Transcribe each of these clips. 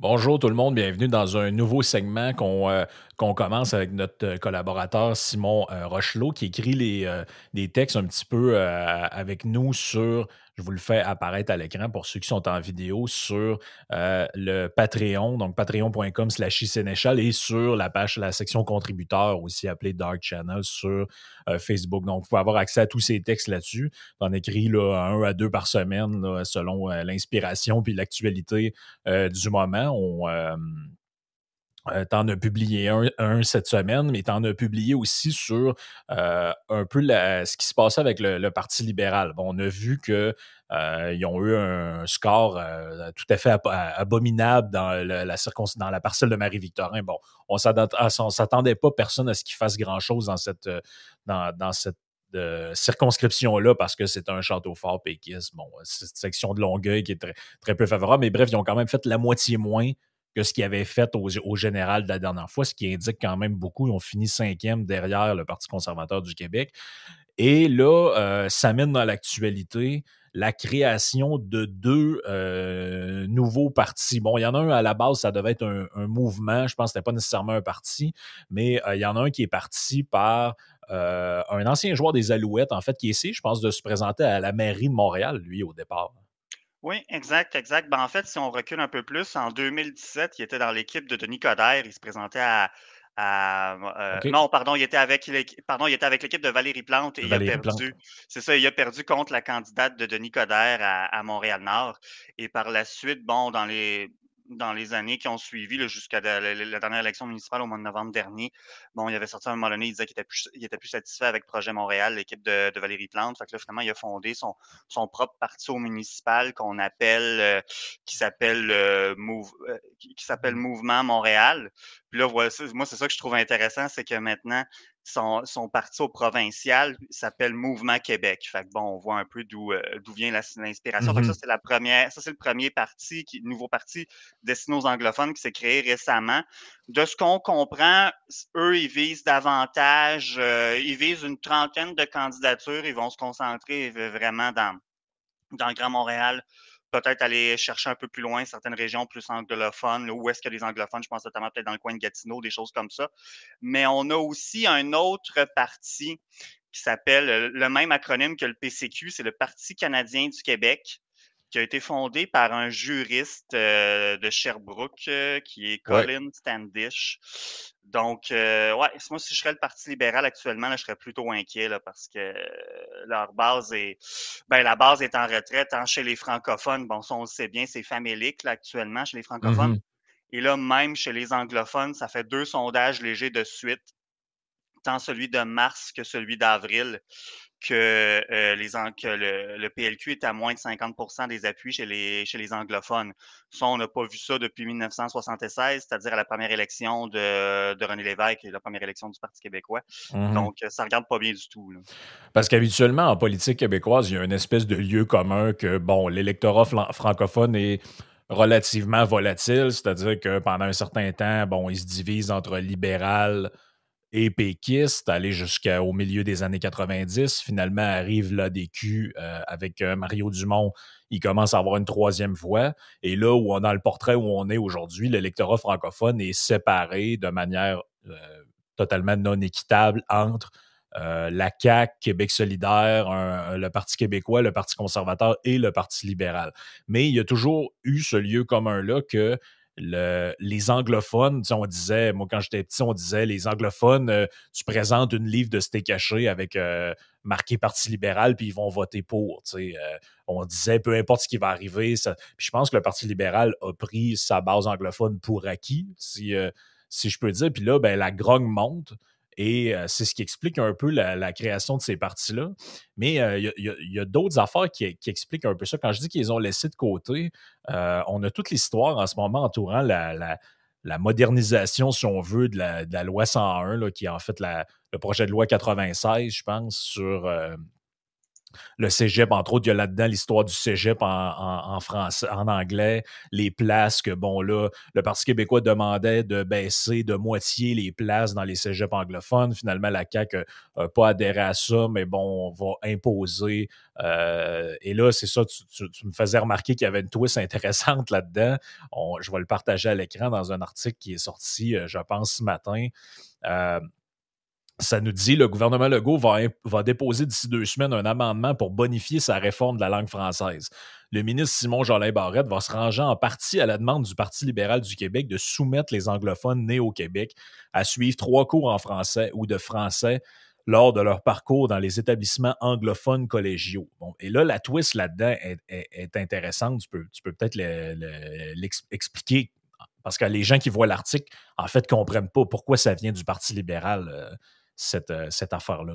Bonjour tout le monde, bienvenue dans un nouveau segment qu'on euh, qu'on commence avec notre euh, collaborateur Simon euh, Rochelot qui écrit les, des textes un petit peu avec nous sur je vous le fais apparaître à l'écran pour ceux qui sont en vidéo sur euh, le Patreon, donc patreon.com slash Sénéchal et sur la page, la section contributeurs, aussi appelée Dark Channel sur euh, Facebook. Donc, vous pouvez avoir accès à tous ces textes là-dessus. On écrit là, un à deux par semaine selon euh, l'inspiration puis l'actualité du moment. On, euh, t'en as publié un, cette semaine, mais t'en as publié aussi sur euh, un peu ce qui se passait avec le, Parti libéral. Bon, on a vu qu'ils euh, ont eu un score tout à fait abominable dans, la, dans la parcelle de Marie-Victorin. Bon, on ne s'attendait pas personne à ce qu'ils fassent grand-chose dans cette, dans, cette circonscription-là parce que c'est un château fort péquiste. Bon, c'est une section de Longueuil qui est très, très peu favorable, mais bref, ils ont quand même fait la moitié moins que ce qu'ils avaient fait au, général de la dernière fois, ce qui indique quand même beaucoup. Ils ont fini cinquième derrière le Parti conservateur du Québec. Et là, euh, ça mène dans l'actualité la création de deux euh, nouveaux partis. Bon, il y en a un à la base, ça devait être un, mouvement. Je pense que ce n'était pas nécessairement un parti, mais euh, il y en a un qui est parti par un ancien joueur des Alouettes, en fait, qui essaie, je pense, de se présenter à la mairie de Montréal, lui, au départ. Oui, exact, exact. Ben, en fait, si on recule un peu plus, en 2017, il était dans l'équipe de Denis Coderre. Il se présentait à. Euh, non, pardon, il était avec pardon, il était avec l'équipe de Valérie Plante et il a perdu. C'est ça, il a perdu contre la candidate de Denis Coderre à, à Montréal-Nord. Et par la suite, bon, dans les dans les années qui ont suivi, jusqu'à la, dernière élection municipale au mois de novembre dernier, bon, il avait sorti à un moment donné, il disait qu'il était plus, satisfait avec Projet Montréal, l'équipe de, Valérie Plante. Fait que là, finalement, il a fondé son, propre parti au municipal qu'on appelle, euh, qui s'appelle euh, euh, qui, s'appelle Mouvement Montréal. Puis là, moi, c'est ça que je trouve intéressant, c'est que maintenant, son, parti au provincial s'appelle Mouvement Québec. Fait que bon, on voit un peu d'où euh, vient l'inspiration. Ça, mm-hmm. c'est la première, ça, c'est le premier parti, qui, nouveau parti destiné aux anglophones qui s'est créé récemment. De ce qu'on comprend, eux, ils visent davantage, euh, ils visent une trentaine de candidatures. Ils vont se concentrer vraiment dans, dans le Grand Montréal, peut-être aller chercher un peu plus loin certaines régions plus anglophones, où est-ce a des anglophones, je pense notamment peut-être dans le coin de Gatineau, des choses comme ça. Mais on a aussi un autre parti qui s'appelle le même acronyme que le PCQ, c'est le Parti canadien du Québec qui a été fondé par un juriste euh, de Sherbrooke euh, qui est Colin Standish. Donc, euh, ouais, moi, si je serais le Parti libéral actuellement, là, je serais plutôt inquiet là, parce que leur base est. Ben, la base est en retraite hein, chez les francophones. Bon, ça, on le sait bien, c'est famélique là, actuellement chez les francophones. Mm-hmm. Et là, même chez les anglophones, ça fait deux sondages légers de suite, tant celui de mars que celui d'avril que, euh, les, que le, PLQ est à moins de 50% des appuis chez les, chez les anglophones. Ça, on n'a pas vu ça depuis 1976, c'est-à-dire à la première élection de, de, René Lévesque et la première élection du Parti québécois. Mmh Donc, ça ne regarde pas bien du tout. Parce qu'habituellement, en politique québécoise, il y a une espèce de lieu commun que, bon, l'électorat francophone est relativement volatile, c'est-à-dire que pendant un certain temps, bon, il se divise entre libéral, et péquiste, aller jusqu'au milieu des années 90. Finalement, arrive l'ADQ euh, avec euh, Mario Dumont. Il commence à avoir une troisième voix. Et là, où on, dans le portrait où on est aujourd'hui, l'électorat francophone est séparé de manière euh, totalement non équitable entre la CAQ, Québec solidaire, le Parti québécois, le Parti conservateur et le Parti libéral. Mais il y a toujours eu ce lieu commun-là que les anglophones, on disait, moi quand j'étais petit, on disait les anglophones, euh, tu présentes une livre de steak caché avec euh, marqué Parti libéral, puis ils vont voter pour. Euh, on disait peu importe ce qui va arriver. Ça, puis je pense que le Parti libéral a pris sa base anglophone pour acquis, si, si je peux dire. Puis là, ben, la grogne monte. Et euh, c'est ce qui explique un peu la, création de ces partis-là. Mais euh, il y a, d'autres affaires qui, expliquent un peu ça. Quand je dis qu'ils ont laissé de côté, euh, on a toute l'histoire en ce moment entourant la, modernisation, si on veut, de la, loi 101, qui est en fait le projet de loi 96, je pense, sur le cégep, entre autres, il y a là-dedans l'histoire du cégep en, en anglais, les places que, bon, là, le Parti québécois demandait de baisser de moitié les places dans les cégeps anglophones. Finalement, la CAQ n'a pas adhéré à ça, mais bon, on va imposer. Euh, et là, c'est ça, tu, me faisais remarquer qu'il y avait une twist intéressante là-dedans. je vais le partager à l'écran dans un article qui est sorti, euh, je pense, ce matin. Euh, ça nous dit le gouvernement Legault va, déposer d'ici deux semaines un amendement pour bonifier sa réforme de la langue française. Le ministre Simon Jolin Barrette va se ranger en partie à la demande du Parti libéral du Québec de soumettre les anglophones nés au Québec à suivre trois cours en français ou de français lors de leur parcours dans les établissements anglophones collégiaux. Et là, la twist là-dedans est, intéressante. Tu peux, peut-être l'expliquer parce que les gens qui voient l'article, en fait, ne comprennent pas pourquoi ça vient du Parti libéral. Euh, cette, affaire-là.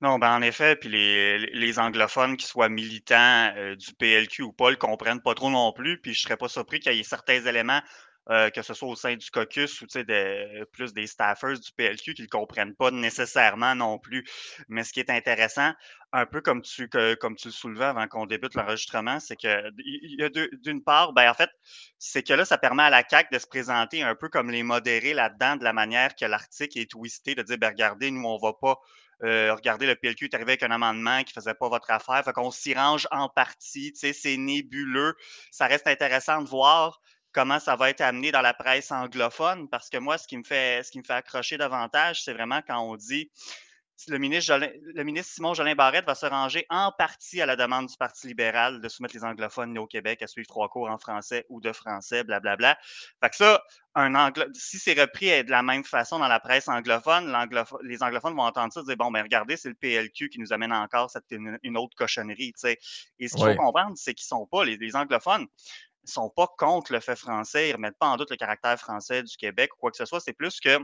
Non, ben en effet, puis les, les anglophones qui soient militants euh, du PLQ ou pas le comprennent pas trop non plus, puis je serais pas surpris qu'il y ait certains éléments euh, que ce soit au sein du caucus ou de, plus des staffers du PLQ qui ne comprennent pas nécessairement non plus. Mais ce qui est intéressant, un peu comme tu, comme tu le soulevais avant qu'on débute l'enregistrement, c'est que d'une part, ben en fait, c'est que là, ça permet à la CAC de se présenter un peu comme les modérés là-dedans, de la manière que l'article est twisté, de dire, ben regardez, nous, on ne va pas euh, regardez, le PLQ est arrivé avec un amendement qui ne faisait pas votre affaire. Fait qu'on s'y range en partie. C'est nébuleux. Ça reste intéressant de voir comment ça va être amené dans la presse anglophone, parce que moi, ce qui me fait, ce qui me fait accrocher davantage, c'est vraiment quand on dit le ministre, le ministre Simon Jolin Barrette va se ranger en partie à la demande du Parti libéral de soumettre les anglophones au Québec à suivre trois cours en français ou de français, blablabla. Fait que ça, un anglo si c'est repris de la même façon dans la presse anglophone, les anglophones vont entendre ça et dire Bon, ben regardez, c'est le PLQ qui nous amène encore cette, une, autre cochonnerie. Et ce qu'il faut comprendre, c'est qu'ils ne sont pas, les, les anglophones, ne sont pas contre le fait français, ils ne remettent pas en doute le caractère français du Québec ou quoi que ce soit. C'est plus que.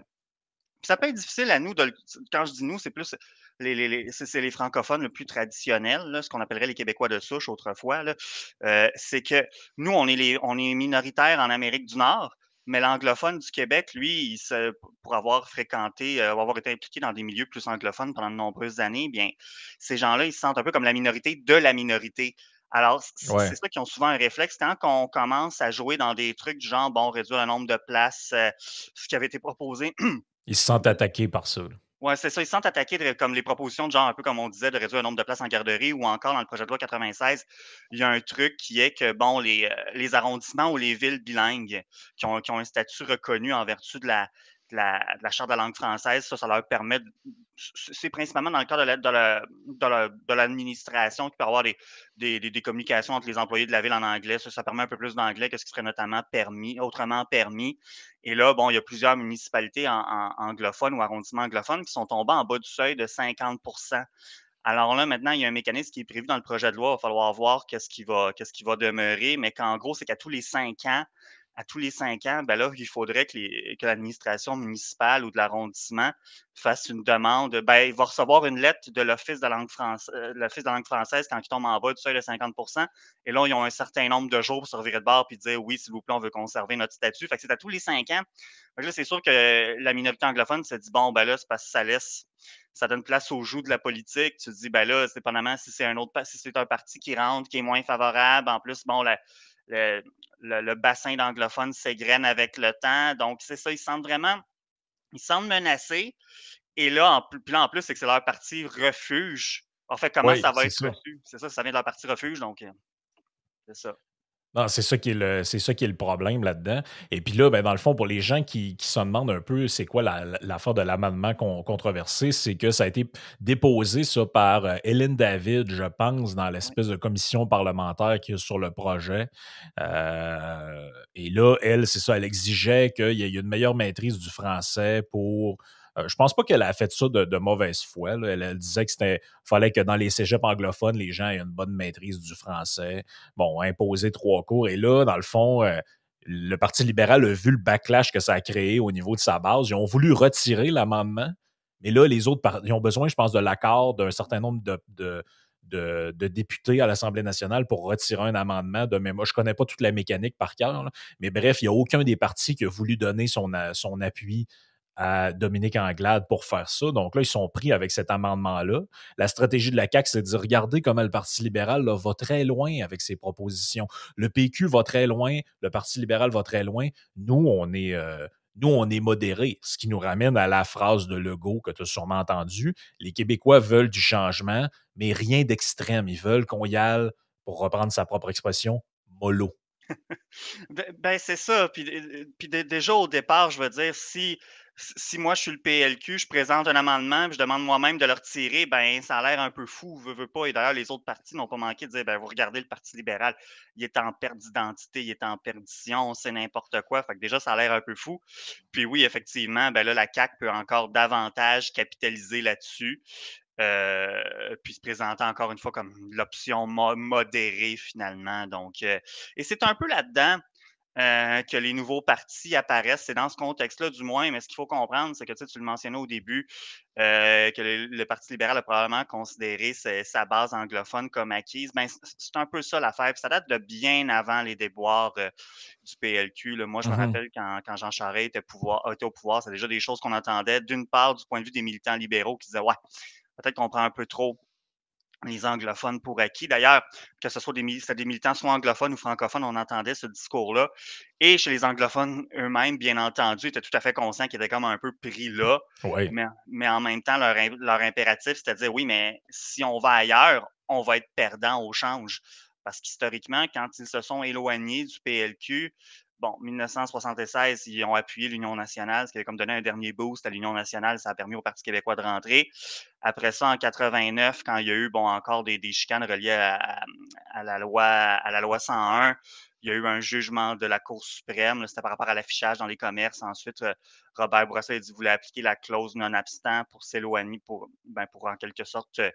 ça peut être difficile à nous, de, quand je dis nous, c'est plus les, les, c'est les francophones le plus traditionnels, ce qu'on appellerait les Québécois de souche autrefois. Euh, c'est que nous, on est, les, minoritaires en Amérique du Nord, mais l'anglophone du Québec, lui, pour avoir fréquenté, euh, avoir été impliqué dans des milieux plus anglophones pendant de nombreuses années, bien, ces gens-là, ils se sentent un peu comme la minorité de la minorité. Alors, c'est ça qui ont souvent un réflexe. Quand on commence à jouer dans des trucs du genre, bon, réduire le nombre de places, euh, ce qui avait été proposé. Ils se sentent attaqués par ça. Oui, c'est ça. Ils se sentent attaqués comme les propositions de genre, un peu comme on disait, de réduire le nombre de places en garderie ou encore dans le projet de loi 96, il y a un truc qui est que, bon, les, euh, les arrondissements ou les villes bilingues qui ont, qui ont un statut reconnu en vertu de la, de la, charte de la langue française, ça, ça leur permet, c'est principalement dans le cadre de l'administration qui peut avoir des, des, communications entre les employés de la ville en anglais. Ça, ça permet un peu plus d'anglais que ce qui serait notamment permis, autrement permis. Et là, bon, il y a plusieurs municipalités anglophones ou arrondissements anglophones qui sont tombés en bas du seuil de 50% alors là, maintenant, il y a un mécanisme qui est prévu dans le projet de loi. Il va falloir voir qu'est-ce qui va, qu'est-ce qui va demeurer, mais qu'en gros, c'est qu'à tous les cinq ans, à tous les cinq ans, ben là, il faudrait que, l'administration municipale ou de l'arrondissement fasse une demande. Ben, il va recevoir une lettre de l'Office de, langue française, euh, l'Office de langue française quand il tombe en bas du seuil de 50% Et là, ils ont un certain nombre de jours pour se revirer de bord et dire oui, s'il vous plaît, on veut conserver notre statut. Fait que c'est à tous les cinq ans. là, c'est sûr que la minorité anglophone se dit bon, ben là, c'est parce que ça laisse ça donne place au joug de la politique. Tu te dis, ben là, dépendamment si c'est un autre si c'est un parti qui rentre, qui est moins favorable. En plus, bon, la, le, bassin d'anglophones s'égrène avec le temps. Donc, c'est ça, ils sentent vraiment, ils sentent menacés. Et là, en, puis là, en plus, c'est que c'est leur parti refuge. En fait, comment ça va être reçu? C'est ça, ça vient de leur parti refuge, donc euh, c'est ça c'est ça qui est le, c'est ça qui est le problème là-dedans. Et puis là, ben, dans le fond, pour les gens qui, se demandent un peu c'est quoi l'affaire de l'amendement controversé, c'est que ça a été déposé ça par euh, Hélène David, je pense, dans l'espèce de commission parlementaire qui est sur le projet. Euh, et là, elle, c'est ça, elle exigeait qu'il y ait une meilleure maîtrise du français pour euh, je pense pas qu'elle a fait ça de, mauvaise foi. Elle, disait que c'était fallait que dans les cégeps anglophones, les gens aient une bonne maîtrise du français. Bon, imposer trois cours. Et là, dans le fond, euh, le Parti libéral a vu le backlash que ça a créé au niveau de sa base. Ils ont voulu retirer l'amendement. Mais là, les autres, ils ont besoin, je pense, de l'accord d'un certain nombre de, députés à l'Assemblée nationale pour retirer un amendement de Je ne connais pas toute la mécanique par cœur, mais bref, il n'y a aucun des partis qui a voulu donner son appui à Dominique Anglade pour faire ça. Donc là, ils sont pris avec cet amendement-là. La stratégie de la CAQ, c'est de dire regardez comment le Parti libéral va très loin avec ses propositions. Le PQ va très loin, le Parti libéral va très loin. Nous, on est. Euh, nous, on est modérés, ce qui nous ramène à la phrase de Legault que tu as sûrement entendue. Les Québécois veulent du changement, mais rien d'extrême. Ils veulent qu'on y aille, pour reprendre sa propre expression, mollo. ben, c'est ça. Puis, puis déjà au départ, je veux dire, si si moi je suis le PLQ, je présente un amendement, je demande moi-même de le retirer, ben ça a l'air un peu fou, veut, pas. Et d'ailleurs, les autres partis n'ont pas manqué de dire ben vous regardez le Parti libéral, il est en perte d'identité, il est en perdition, c'est n'importe quoi. Fait que déjà, ça a l'air un peu fou. Puis oui, effectivement, ben la CAC peut encore davantage capitaliser là-dessus. Euh, puis se présenter encore une fois comme l'option modérée finalement. Donc, euh, et c'est un peu là-dedans euh, que les nouveaux partis apparaissent. C'est dans ce contexte-là, du moins, mais ce qu'il faut comprendre, c'est que tu, le mentionnais au début, euh, que le, Parti libéral a probablement considéré sa, base anglophone comme acquise. Ben, c'est un peu ça l'affaire. Ça date de bien avant les déboires euh, du PLQ. Moi, je me mmh rappelle quand, Jean Charest était, était au pouvoir, c'est déjà des choses qu'on entendait, d'une part, du point de vue des militants libéraux qui disaient Ouais, peut-être qu'on prend un peu trop les anglophones pour acquis. D'ailleurs, que ce soit des, des, militants soit anglophones ou francophones, on entendait ce discours-là. Et chez les anglophones eux-mêmes, bien entendu, étaient tout à fait conscients qu'ils étaient comme un peu pris là. Mais, en même temps, leur, leur impératif, c'était de dire oui, mais si on va ailleurs, on va être perdant au change. Parce qu'historiquement, quand ils se sont éloignés du PLQ, bon, 1976, ils ont appuyé l'Union nationale, ce qui avait comme donné un dernier boost à l'Union nationale. Ça a permis au Parti québécois de rentrer. Après ça, en 89, quand il y a eu bon, encore des, chicanes reliées à, la loi, à la loi 101, il y a eu un jugement de la Cour suprême. C'était par rapport à l'affichage dans les commerces. Ensuite, euh, Robert Bourassa a dit voulait appliquer la clause non-abstant pour s'éloigner, pour, ben, pour en quelque sorte euh,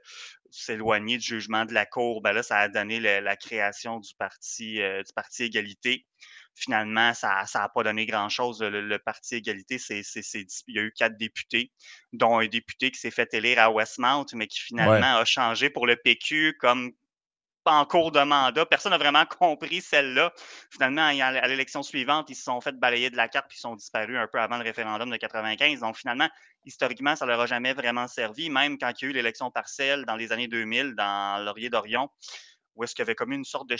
s'éloigner du jugement de la Cour. Ben là, ça a donné la création du parti, euh, du parti Égalité finalement, ça n'a pas donné grand-chose. Le, Parti égalité, c'est, il y a eu quatre députés, dont un député qui s'est fait élire à Westmount, mais qui finalement a changé pour le PQ comme en cours de mandat. Personne n'a vraiment compris celle-là. Finalement, à l'élection suivante, ils se sont fait balayer de la carte puis ils sont disparus un peu avant le référendum de 95. Donc, finalement, historiquement, ça ne leur a jamais vraiment servi, même quand il y a eu l'élection partielle dans les années 2000 dans Laurier-Dorion où est-ce qu'il y avait comme une sorte de...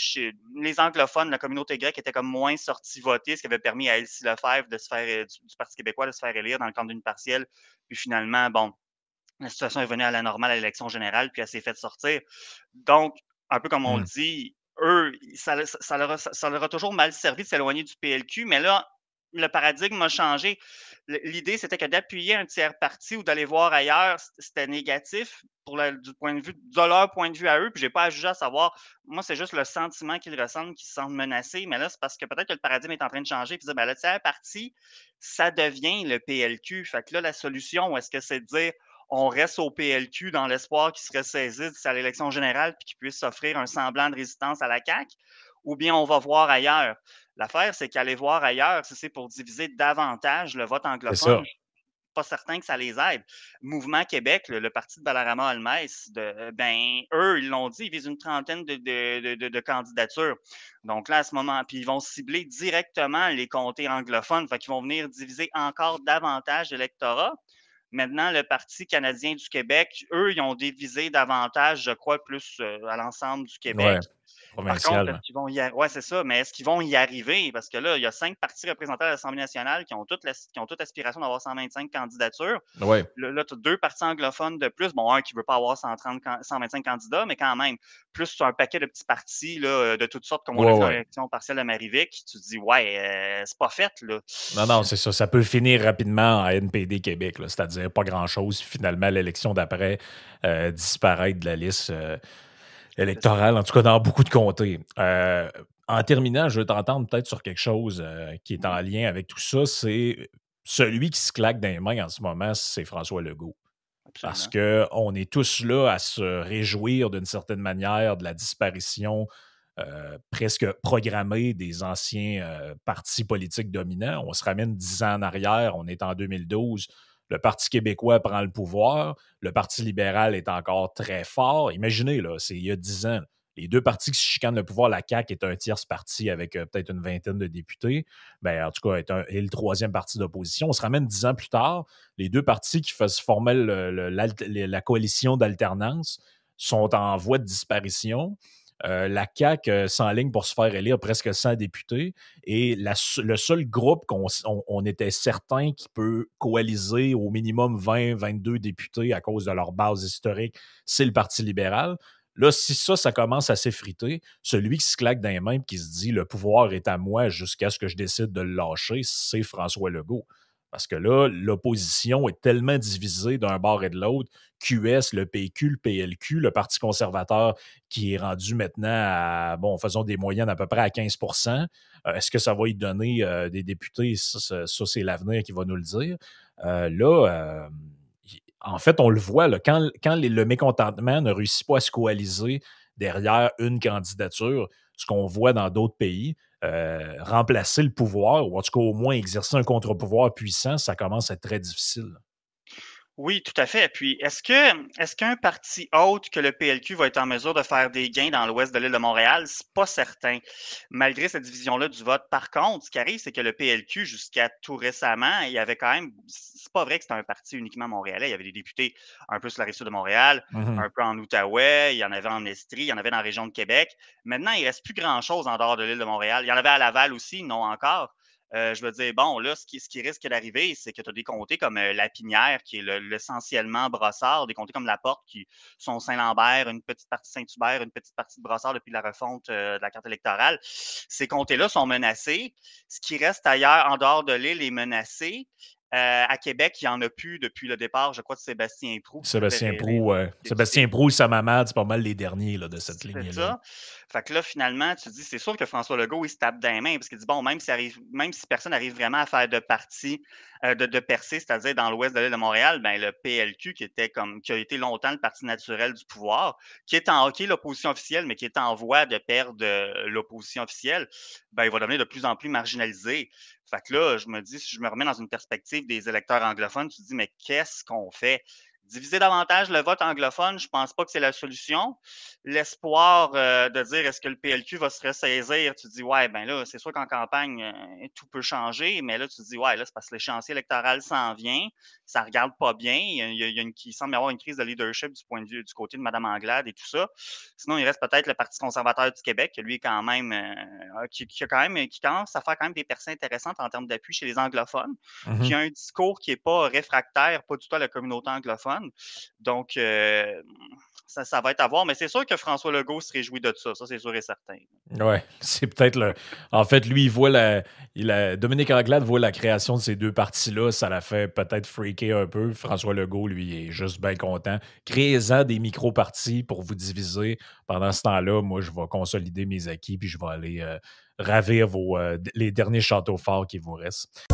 Les anglophones, la communauté grecque était comme moins sortie voter, ce qui avait permis à Elsie Lefebvre de se faire, du, Parti québécois de se faire élire dans le cadre d'une partielle. Puis finalement, bon, la situation est venue à la normale à l'élection générale, puis elle s'est faite sortir. Donc, un peu comme on le mmh. dit, eux, ça, leur ça, leur a, toujours mal servi de s'éloigner du PLQ, mais là, le paradigme a changé. L'idée, c'était que d'appuyer un tiers parti ou d'aller voir ailleurs, c'était négatif point de vue de leur point de vue à eux. Puis j'ai pas à juger à savoir. Moi, c'est juste le sentiment qu'ils ressentent, qu'ils se sentent menacés. Mais là, c'est parce que peut-être que le paradigme est en train de changer. Puis ben, le tiers parti, ça devient le PLQ. Fait que là, la solution, est-ce que c'est de dire on reste au PLQ dans l'espoir qu'il serait saisi à l'élection générale puis qu'il puisse s'offrir un semblant de résistance à la CAQ? Ou bien on va voir ailleurs. L'affaire, c'est qu'aller voir ailleurs, si c'est pour diviser davantage le vote anglophone, pas certain que ça les aide. Mouvement Québec, le, parti de Balarama Almès, de, ben, eux, ils l'ont dit, ils visent une trentaine de, candidatures. Donc là, à ce moment, puis ils vont cibler directement les comtés anglophones, fait qu'ils vont venir diviser encore davantage l'électorat. Maintenant, le Parti canadien du Québec, eux, ils ont divisé davantage, je crois, plus euh, à l'ensemble du Québec. Provincial. Par contre, vont y Ouais, c'est ça, mais est-ce qu'ils vont y arriver? Parce que là, il y a cinq partis représentés à l'Assemblée nationale qui ont toute, qui ont toute aspiration d'avoir 125 candidatures. Ouais. Là, tu as deux partis anglophones de plus. Bon, un qui ne veut pas avoir 130, 125 candidats, mais quand même, plus tu as un paquet de petits partis là, de toutes sortes, comme on l'a vu dans l'élection partielle de Marivic, tu te dis, ouais, euh, c'est pas fait. Là. Non, non, c'est ça. Ça peut finir rapidement à NPD Québec, c'est-à-dire pas grand-chose. Finalement, l'élection d'après euh, disparaît de la liste. Euh, électorale, en tout cas dans beaucoup de comtés. Euh, en terminant, je veux t'entendre peut-être sur quelque chose euh, qui est en lien avec tout ça. C'est celui qui se claque dans les mains en ce moment, c'est François Legault. Parce qu'on est tous là à se réjouir d'une certaine manière de la disparition euh, presque programmée des anciens partis politiques dominants. On se ramène dix ans en arrière, on est en 2012 le Parti québécois prend le pouvoir, le Parti libéral est encore très fort. Imaginez, là, c'est il y a dix ans. les deux partis qui se chicanent le pouvoir, la CAQ est un tierce parti avec euh, peut-être une vingtaine de députés, ben, en tout cas, est, le troisième parti d'opposition. On se ramène dix ans plus tard, les deux partis qui faisaient former la coalition d'alternance sont en voie de disparition. Euh, la CAQ euh, s'enligne pour se faire élire presque 100 députés et le seul groupe qu'on on, était certain qui peut coaliser au minimum 20, 22 députés à cause de leur base historique, c'est le Parti libéral. Là, si ça, ça commence à s'effriter, celui qui se claque dans les mains et qui se dit le pouvoir est à moi jusqu'à ce que je décide de le lâcher, c'est François Legault. Parce que là, l'opposition est tellement divisée d'un bord et de l'autre. QS, le PQ, le PLQ, le Parti conservateur qui est rendu maintenant à, bon, faisons des moyennes à peu près à 15% euh, Est-ce que ça va y donner euh, des députés? Ça, c'est l'avenir qui va nous le dire. Euh, là, en fait, on le voit, quand, le mécontentement ne réussit pas à se coaliser derrière une candidature, ce qu'on voit dans d'autres pays, euh, remplacer le pouvoir, ou en tout cas au moins exercer un contre-pouvoir puissant, ça commence à être très difficile. Oui, tout à fait. Puis, est-ce que est-ce qu'un parti autre que le PLQ va être en mesure de faire des gains dans l'ouest de l'île de Montréal? C'est pas certain, malgré cette division-là du vote. Par contre, ce qui arrive, c'est que le PLQ, jusqu'à tout récemment, il y avait quand même. C'est pas vrai que c'était un parti uniquement montréalais. Il y avait des députés un peu sur la rive sud de Montréal, mmh un peu en Outaouais, il y en avait en Estrie, il y en avait dans la région de Québec. Maintenant, il reste plus grand-chose en dehors de l'île de Montréal. Il y en avait à Laval aussi, non encore. Euh, je veux dire, bon, là, ce qui, ce qui risque d'arriver, c'est que tu as des comtés comme euh, La Pinière, qui est l'essentiellement Brossard, des comtés comme La Porte, qui sont Saint-Lambert, une petite partie Saint-Hubert, une petite partie de Brossard depuis la refonte euh, de la carte électorale. Ces comtés-là sont menacés. Ce qui reste ailleurs, en dehors de l'île, est menacé. Euh, à Québec, il n'y en a plus depuis le départ, je crois, de Sébastien Prou. Sébastien Prou, oui. Sébastien Prou et sa maman, c'est pas mal les derniers là, de cette ligne-là. Fait que là, finalement, tu dis, c'est sûr que François Legault, il se tape dans les mains parce qu'il dit, bon, même si, arrive, même si personne n'arrive vraiment à faire de partie, euh, de, de percer, c'est-à-dire dans l'ouest de l'île de Montréal, ben, le PLQ, qui était comme, qui a été longtemps le parti naturel du pouvoir, qui est en, qui l'opposition officielle, mais qui est en voie de perdre euh, l'opposition officielle, ben, il va devenir de plus en plus marginalisé. Fait que là, je me dis, si je me remets dans une perspective des électeurs anglophones, tu te dis, mais qu'est-ce qu'on fait? Diviser davantage le vote anglophone, je ne pense pas que c'est la solution. L'espoir euh, de dire est-ce que le PLQ va se ressaisir, tu dis ouais, ben là, c'est sûr qu'en campagne, euh, tout peut changer, mais là, tu dis ouais, là, c'est parce que l'échéancier électoral s'en vient, ça regarde pas bien. Il, y a, une, semble y avoir une crise de leadership du point de vue du côté de Mme Anglade et tout ça. Sinon, il reste peut-être le Parti conservateur du Québec, qui lui est quand même euh, qui, a quand même qui commence à faire quand même des percées intéressantes en termes d'appui chez les anglophones, qui a un discours qui n'est pas réfractaire, pas du tout à la communauté anglophone. Donc, euh, ça, va être à voir, mais c'est sûr que François Legault se réjouit de ça, ça c'est sûr et certain. Oui, c'est peut-être le. En fait, lui, il voit la. Il Dominique Anglade voit la création de ces deux parties-là, ça l'a fait peut-être freaker un peu. François Legault, lui, est juste bien content. Créez-en des micro-parties pour vous diviser. Pendant ce temps-là, moi, je vais consolider mes acquis, puis je vais aller euh, ravir vos, euh, les derniers châteaux forts qui vous restent.